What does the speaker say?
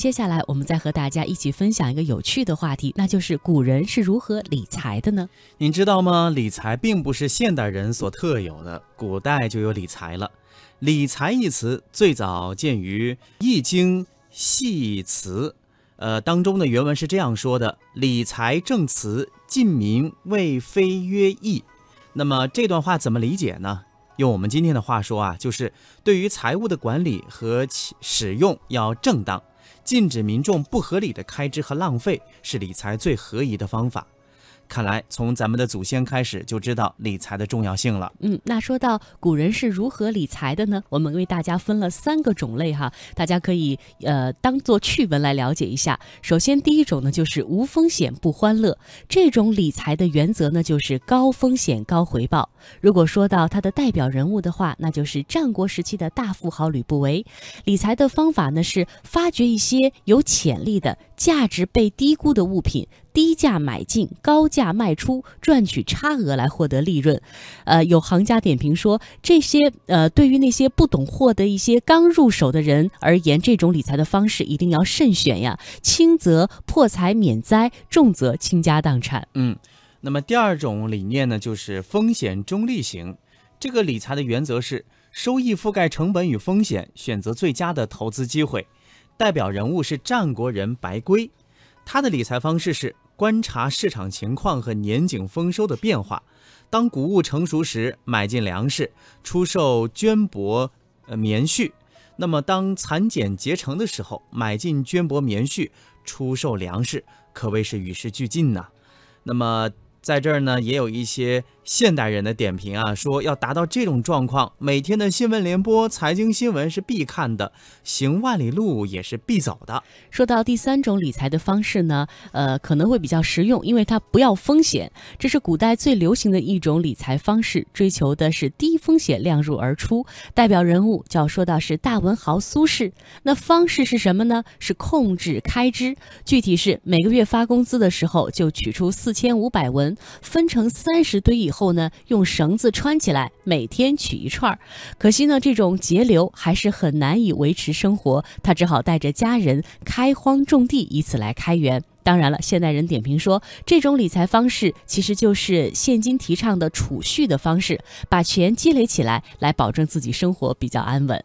接下来我们再和大家一起分享一个有趣的话题，那就是古人是如何理财的呢？您知道吗？理财并不是现代人所特有的，古代就有理财了。理财一词最早见于《易经·系辞》，呃，当中的原文是这样说的：“理财正辞，近民谓非曰易。”那么这段话怎么理解呢？用我们今天的话说啊，就是对于财务的管理和使用要正当，禁止民众不合理的开支和浪费，是理财最合宜的方法。看来，从咱们的祖先开始就知道理财的重要性了。嗯，那说到古人是如何理财的呢？我们为大家分了三个种类哈，大家可以呃当做趣闻来了解一下。首先，第一种呢就是无风险不欢乐，这种理财的原则呢就是高风险高回报。如果说到它的代表人物的话，那就是战国时期的大富豪吕不韦。理财的方法呢是发掘一些有潜力的、价值被低估的物品。低价买进，高价卖出，赚取差额来获得利润。呃，有行家点评说，这些呃，对于那些不懂货的一些刚入手的人而言，这种理财的方式一定要慎选呀，轻则破财免灾，重则倾家荡产。嗯，那么第二种理念呢，就是风险中立型。这个理财的原则是收益覆盖成本与风险，选择最佳的投资机会。代表人物是战国人白圭。他的理财方式是观察市场情况和年景丰收的变化，当谷物成熟时买进粮食，出售绢帛、呃棉絮；那么当蚕茧结成的时候，买进绢帛棉絮，出售粮食，可谓是与时俱进呐。那么。在这儿呢，也有一些现代人的点评啊，说要达到这种状况，每天的新闻联播、财经新闻是必看的，行万里路也是必走的。说到第三种理财的方式呢，呃，可能会比较实用，因为它不要风险，这是古代最流行的一种理财方式，追求的是低风险量入而出。代表人物就要说到是大文豪苏轼，那方式是什么呢？是控制开支，具体是每个月发工资的时候就取出四千五百文。分成三十堆以后呢，用绳子穿起来，每天取一串儿。可惜呢，这种节流还是很难以维持生活，他只好带着家人开荒种地，以此来开源。当然了，现代人点评说，这种理财方式其实就是现今提倡的储蓄的方式，把钱积累起来，来保证自己生活比较安稳。